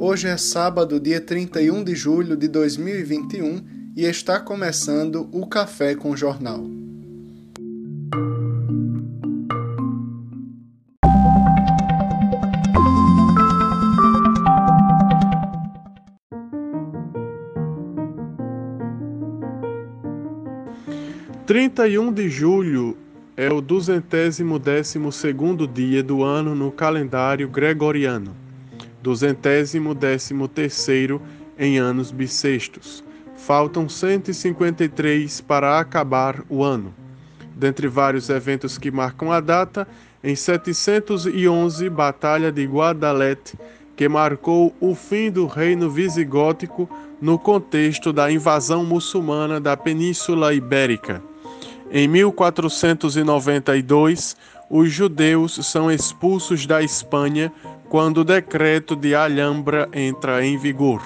Hoje é sábado, dia 31 de julho de 2021 e está começando o Café com Jornal. Trinta e um de julho é o duzentésimo décimo segundo dia do ano no calendário gregoriano duzentésimo décimo terceiro em anos bissextos. Faltam 153 para acabar o ano. Dentre vários eventos que marcam a data, em 711, Batalha de Guadalete, que marcou o fim do reino visigótico no contexto da invasão muçulmana da Península Ibérica. Em 1492, os judeus são expulsos da Espanha quando o decreto de Alhambra entra em vigor.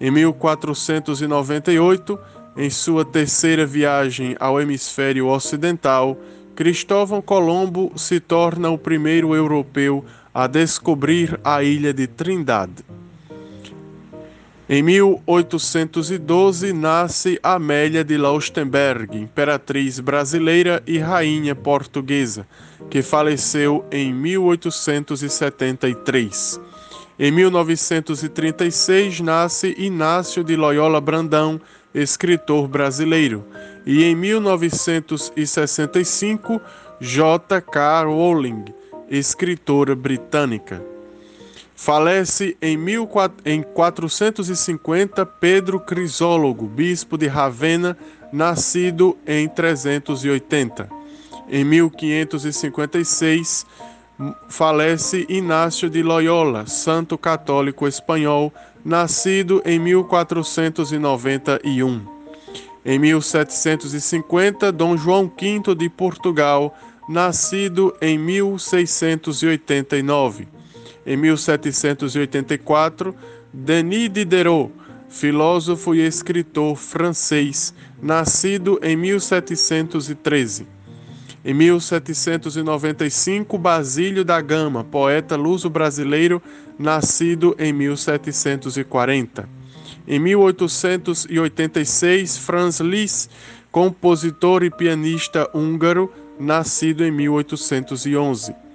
Em 1498, em sua terceira viagem ao hemisfério ocidental, Cristóvão Colombo se torna o primeiro europeu a descobrir a ilha de Trindade. Em 1812 nasce Amélia de Laustenberg, imperatriz brasileira e rainha portuguesa, que faleceu em 1873. Em 1936 nasce Inácio de Loyola Brandão, escritor brasileiro, e em 1965 J.K. Rowling, escritora britânica. Falece em, 450 Pedro Crisólogo, bispo de Ravenna, nascido em 380. Em 1556, falece Inácio de Loyola, santo católico espanhol, nascido em 1491. Em 1750, Dom João V de Portugal, nascido em 1689. Em 1784, Denis Diderot, filósofo e escritor francês, nascido em 1713. Em 1795, Basílio da Gama, poeta luso-brasileiro, nascido em 1740. Em 1886, Franz Liszt, compositor e pianista húngaro, nascido em 1811.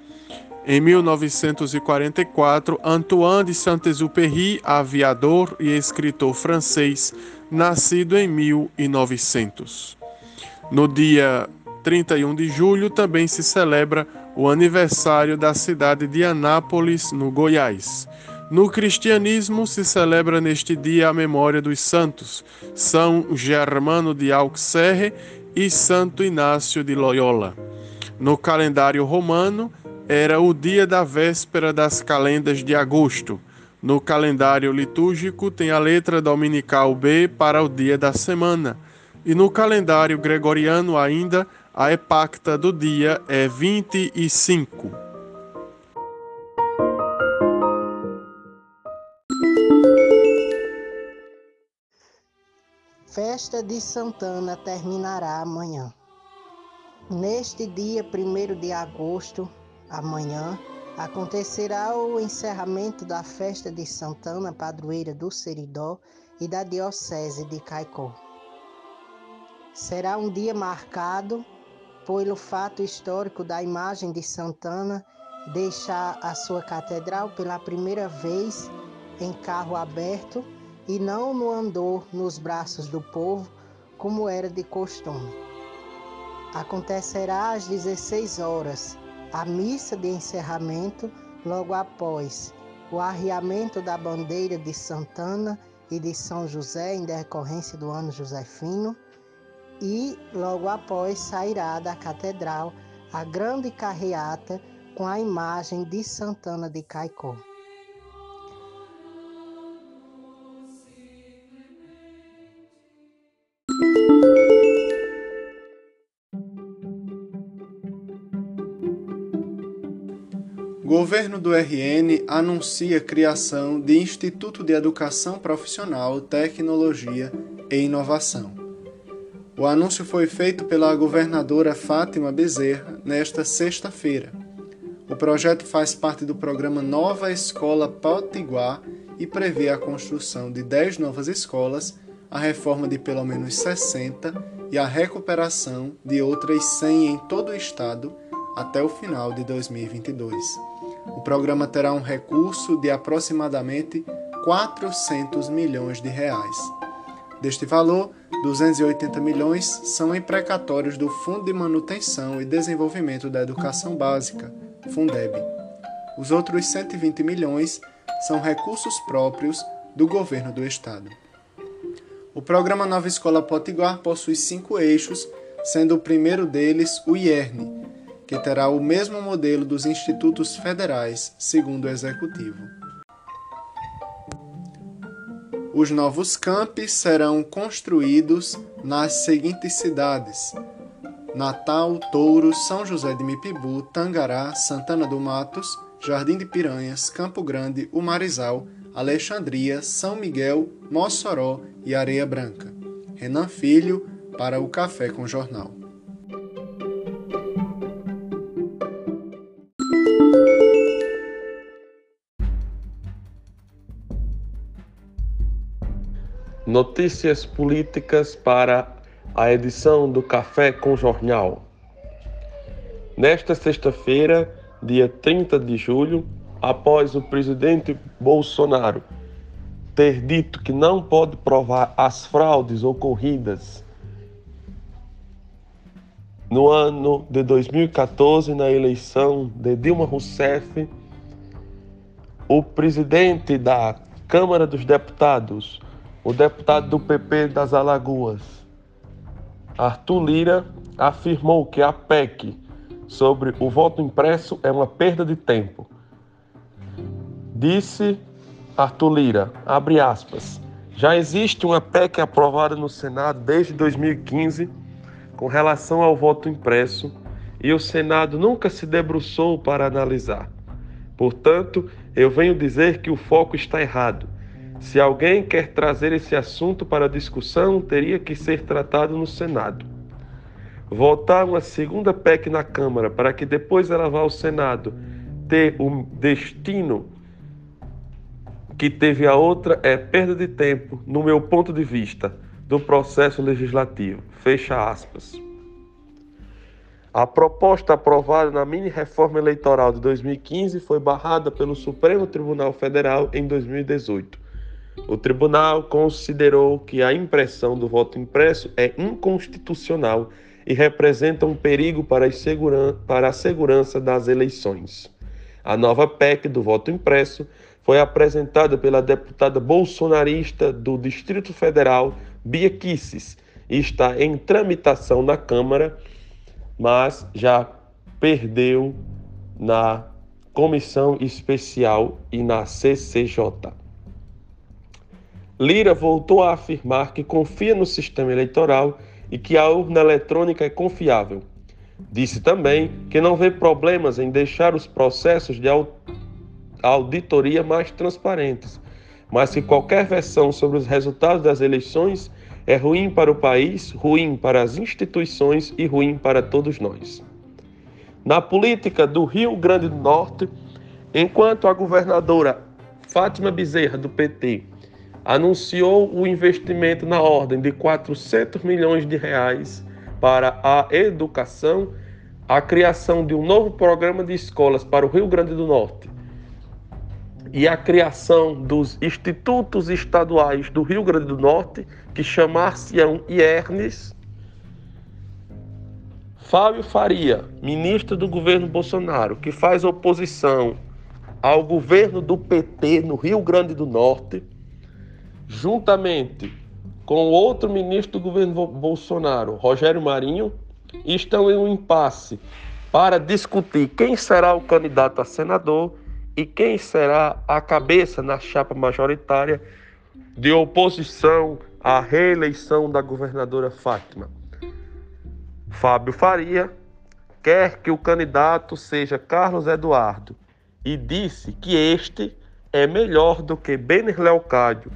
Em 1944, Antoine de Saint-Exupéry, aviador e escritor francês, nascido em 1900. No dia 31 de julho também se celebra o aniversário da cidade de Anápolis, no Goiás. No cristianismo se celebra neste dia a memória dos santos São Germano de Auxerre e Santo Inácio de Loyola. No calendário romano, era o dia da véspera das calendas de agosto. No calendário litúrgico tem a letra dominical B para o dia da semana. E no calendário gregoriano ainda a epacta do dia é 25. Festa de Santana terminará amanhã. Neste dia 1 de agosto, Amanhã acontecerá o encerramento da festa de Santana, padroeira do Seridó e da Diocese de Caicó. Será um dia marcado pelo fato histórico da imagem de Santana deixar a sua catedral pela primeira vez em carro aberto e não no andor nos braços do povo, como era de costume. Acontecerá às 16 horas a missa de encerramento logo após o arriamento da bandeira de Santana e de São José em decorrência do ano josefino e logo após sairá da catedral a grande carreata com a imagem de Santana de Caicó. Governo do RN anuncia criação de Instituto de Educação Profissional, Tecnologia e Inovação. O anúncio foi feito pela governadora Fátima Bezerra nesta sexta-feira. O projeto faz parte do programa Nova Escola Potiguar e prevê a construção de 10 novas escolas, a reforma de pelo menos 60 e a recuperação de outras 100 em todo o estado até o final de 2022. O programa terá um recurso de aproximadamente 400 milhões de reais. Deste valor, 280 milhões são imprecatórios do Fundo de Manutenção e Desenvolvimento da Educação Básica, Fundeb. Os outros 120 milhões são recursos próprios do governo do estado. O programa Nova Escola Potiguar possui cinco eixos, sendo o primeiro deles o IERN, que terá o mesmo modelo dos institutos federais, segundo o executivo. Os novos campi serão construídos nas seguintes cidades: Natal, Touro, São José de Mipibu, Tangará, Santana do Matos, Jardim de Piranhas, Campo Grande, Umarizal, Alexandria, São Miguel, Mossoró e Areia Branca. Renan Filho, para o Café com Jornal. Notícias políticas para a edição do Café com Jornal. Nesta sexta-feira, dia 30 de julho, após o presidente Bolsonaro ter dito que não pode provar as fraudes ocorridas no ano de 2014 na eleição de Dilma Rousseff, o presidente da Câmara dos Deputados, o deputado do PP das Alagoas, Arthur Lira, afirmou que a PEC sobre o voto impresso é uma perda de tempo. Disse Arthur Lira, abre aspas, já existe uma PEC aprovada no Senado desde 2015 com relação ao voto impresso e o Senado nunca se debruçou para analisar. Portanto, eu venho dizer que o foco está errado se alguém quer trazer esse assunto para discussão, teria que ser tratado no Senado. Votar uma segunda PEC na Câmara para que depois ela vá ao Senado ter o destino que teve a outra é perda de tempo, no meu ponto de vista, do processo legislativo. Fecha aspas. A proposta aprovada na mini reforma eleitoral de 2015 foi barrada pelo Supremo Tribunal Federal em 2018. O tribunal considerou que a impressão do voto impresso é inconstitucional e representa um perigo para a, para a segurança das eleições. A nova PEC do voto impresso foi apresentada pela deputada bolsonarista do Distrito Federal, Bia Kisses, e está em tramitação na Câmara, mas já perdeu na comissão especial e na CCJ. Lira voltou a afirmar que confia no sistema eleitoral e que a urna eletrônica é confiável. Disse também que não vê problemas em deixar os processos de auditoria mais transparentes, mas que qualquer versão sobre os resultados das eleições é ruim para o país, ruim para as instituições e ruim para todos nós. Na política do Rio Grande do Norte, enquanto a governadora Fátima Bezerra, do PT, anunciou o investimento na ordem de 400 milhões de reais para a educação, a criação de um novo programa de escolas para o Rio Grande do Norte e a criação dos institutos estaduais do Rio Grande do Norte, que chamar-se-ão IERNES. Fábio Faria, ministro do governo Bolsonaro, que faz oposição ao governo do PT no Rio Grande do Norte, juntamente com outro ministro do governo Bolsonaro, Rogério Marinho, estão em um impasse para discutir quem será o candidato a senador e quem será a cabeça na chapa majoritária de oposição à reeleição da governadora Fátima. Fábio Faria quer que o candidato seja Carlos Eduardo e disse que este é melhor do que Bener Leocádio,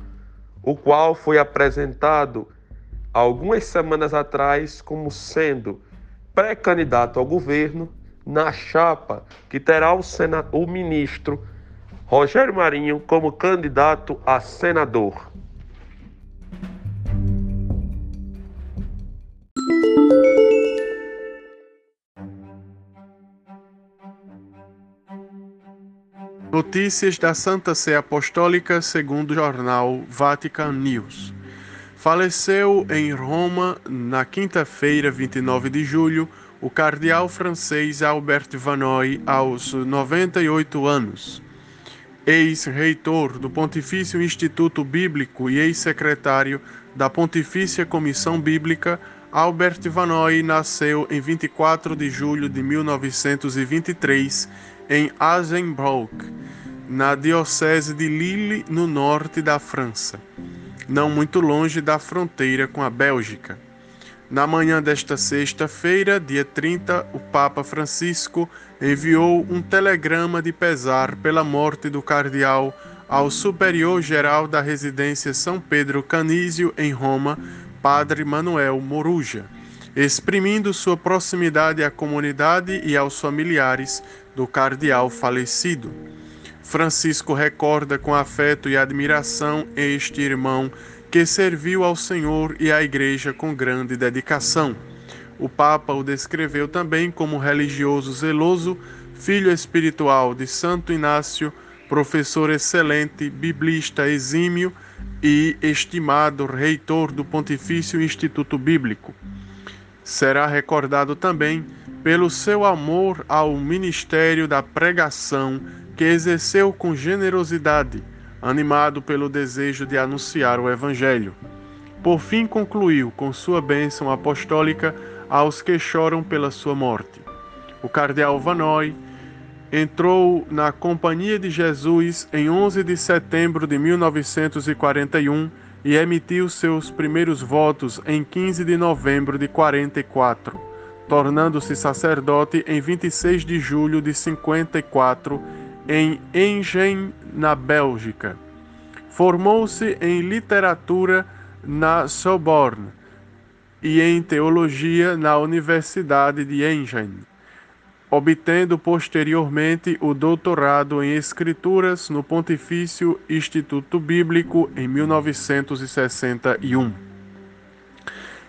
o qual foi apresentado algumas semanas atrás como sendo pré-candidato ao governo na chapa que terá o, o ministro Rogério Marinho como candidato a senador. Notícias da Santa Sé Apostólica segundo o jornal Vatican News. Faleceu em Roma, na quinta-feira, 29 de julho, o cardeal francês Albert Vanoy, aos 98 anos. Ex-reitor do Pontifício Instituto Bíblico e ex-secretário da Pontifícia Comissão Bíblica, Albert Vanoy nasceu em 24 de julho de 1923 em Agenbroek, na Diocese de Lille, no norte da França, não muito longe da fronteira com a Bélgica. Na manhã desta sexta-feira, dia 30, o Papa Francisco enviou um telegrama de pesar pela morte do cardeal ao superior-geral da residência São Pedro Canísio, em Roma, Padre Manuel Moruja, exprimindo sua proximidade à comunidade e aos familiares do cardeal falecido. Francisco recorda com afeto e admiração este irmão que serviu ao Senhor e à Igreja com grande dedicação. O Papa o descreveu também como religioso zeloso, filho espiritual de Santo Inácio, professor excelente, biblista exímio e estimado reitor do Pontifício Instituto Bíblico. Será recordado também pelo seu amor ao ministério da pregação que exerceu com generosidade, animado pelo desejo de anunciar o Evangelho. Por fim, concluiu com sua bênção apostólica aos que choram pela sua morte. O cardeal Vanoy entrou na Companhia de Jesus em 11 de setembro de 1941 e emitiu seus primeiros votos em 15 de novembro de 44 tornando-se sacerdote em 26 de julho de 54 em Engen, na Bélgica. Formou-se em literatura na Sorbonne e em teologia na Universidade de Engen, obtendo posteriormente o doutorado em escrituras no Pontifício Instituto Bíblico em 1961.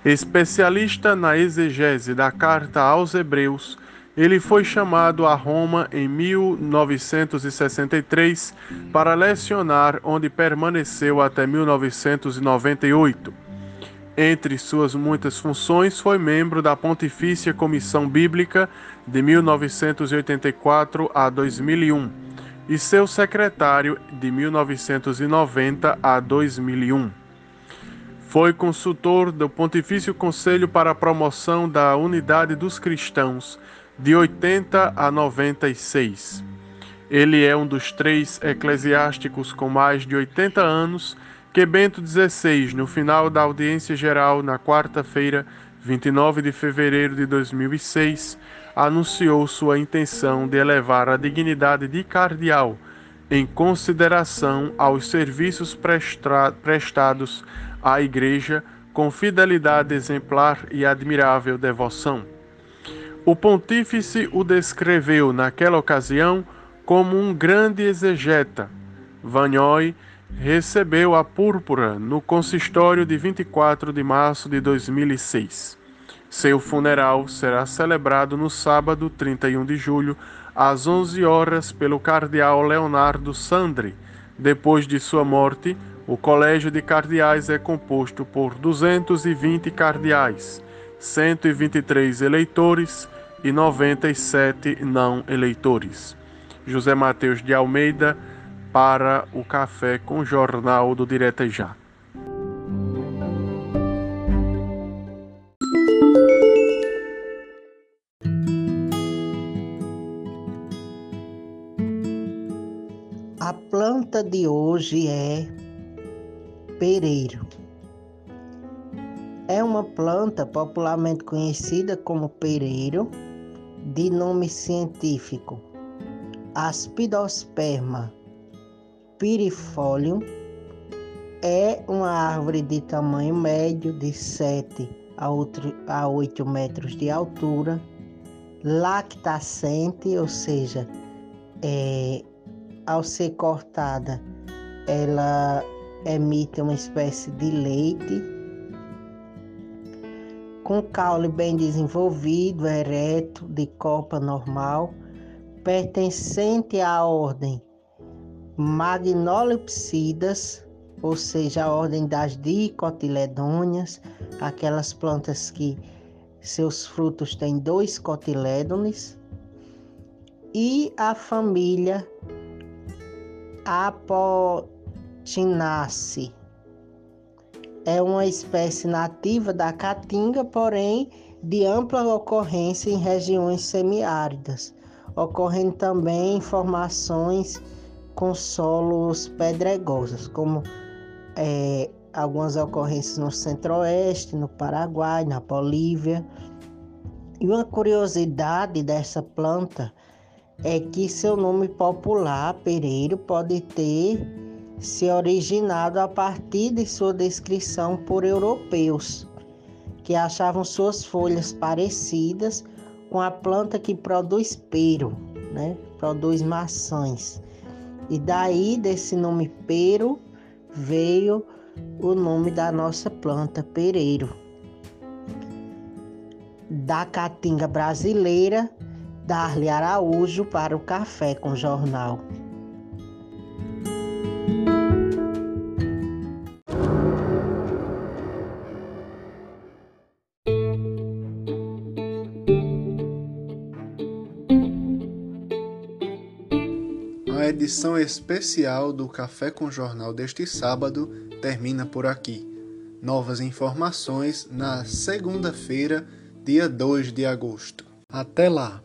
Especialista na exegese da carta aos Hebreus, ele foi chamado a Roma em 1963 para lecionar, onde permaneceu até 1998. Entre suas muitas funções, foi membro da Pontifícia Comissão Bíblica de 1984 a 2001 e seu secretário de 1990 a 2001. Foi consultor do Pontifício Conselho para a Promoção da Unidade dos Cristãos, de 80 a 96. Ele é um dos três eclesiásticos com mais de 80 anos que Bento XVI, no final da audiência geral na quarta-feira, 29 de fevereiro de 2006, anunciou sua intenção de elevar a dignidade de cardeal em consideração aos serviços prestados à Igreja com fidelidade exemplar e admirável devoção. O pontífice o descreveu naquela ocasião como um grande exegeta. Vanhoi recebeu a púrpura no consistório de 24 de março de 2006. Seu funeral será celebrado no sábado 31 de julho, às 11 horas, pelo cardeal Leonardo Sandri. Depois de sua morte, o colégio de cardeais é composto por 220 cardeais, 123 eleitores e 97 não eleitores. José Mateus de Almeida para o Café com Jornal do Direta Já. A planta de hoje é pereiro. É uma planta popularmente conhecida como pereiro, de nome científico Aspidosperma pirifolium, É uma árvore de tamanho médio, de 7 a 8 metros de altura, lactacente, ou seja, é, ao ser cortada, ela emite uma espécie de leite, com caule bem desenvolvido, ereto, de copa normal, pertencente à ordem Magnolepsidas, ou seja, a ordem das dicotiledôneas, aquelas plantas que seus frutos têm dois cotilédones, e a família Apotinaceae. É uma espécie nativa da caatinga, porém de ampla ocorrência em regiões semiáridas, ocorrendo também em formações com solos pedregosos, como é, algumas ocorrências no centro-oeste, no Paraguai, na Bolívia. E uma curiosidade dessa planta é que seu nome popular, pereiro, pode ter se originado a partir de sua descrição por europeus, que achavam suas folhas parecidas com a planta que produz pero, né? produz maçãs. E daí desse nome pero veio o nome da nossa planta pereiro. Da caatinga brasileira, Darle Araújo para o Café com Jornal. Edição especial do Café com Jornal deste sábado termina por aqui. Novas informações na segunda-feira, dia 2 de agosto. Até lá!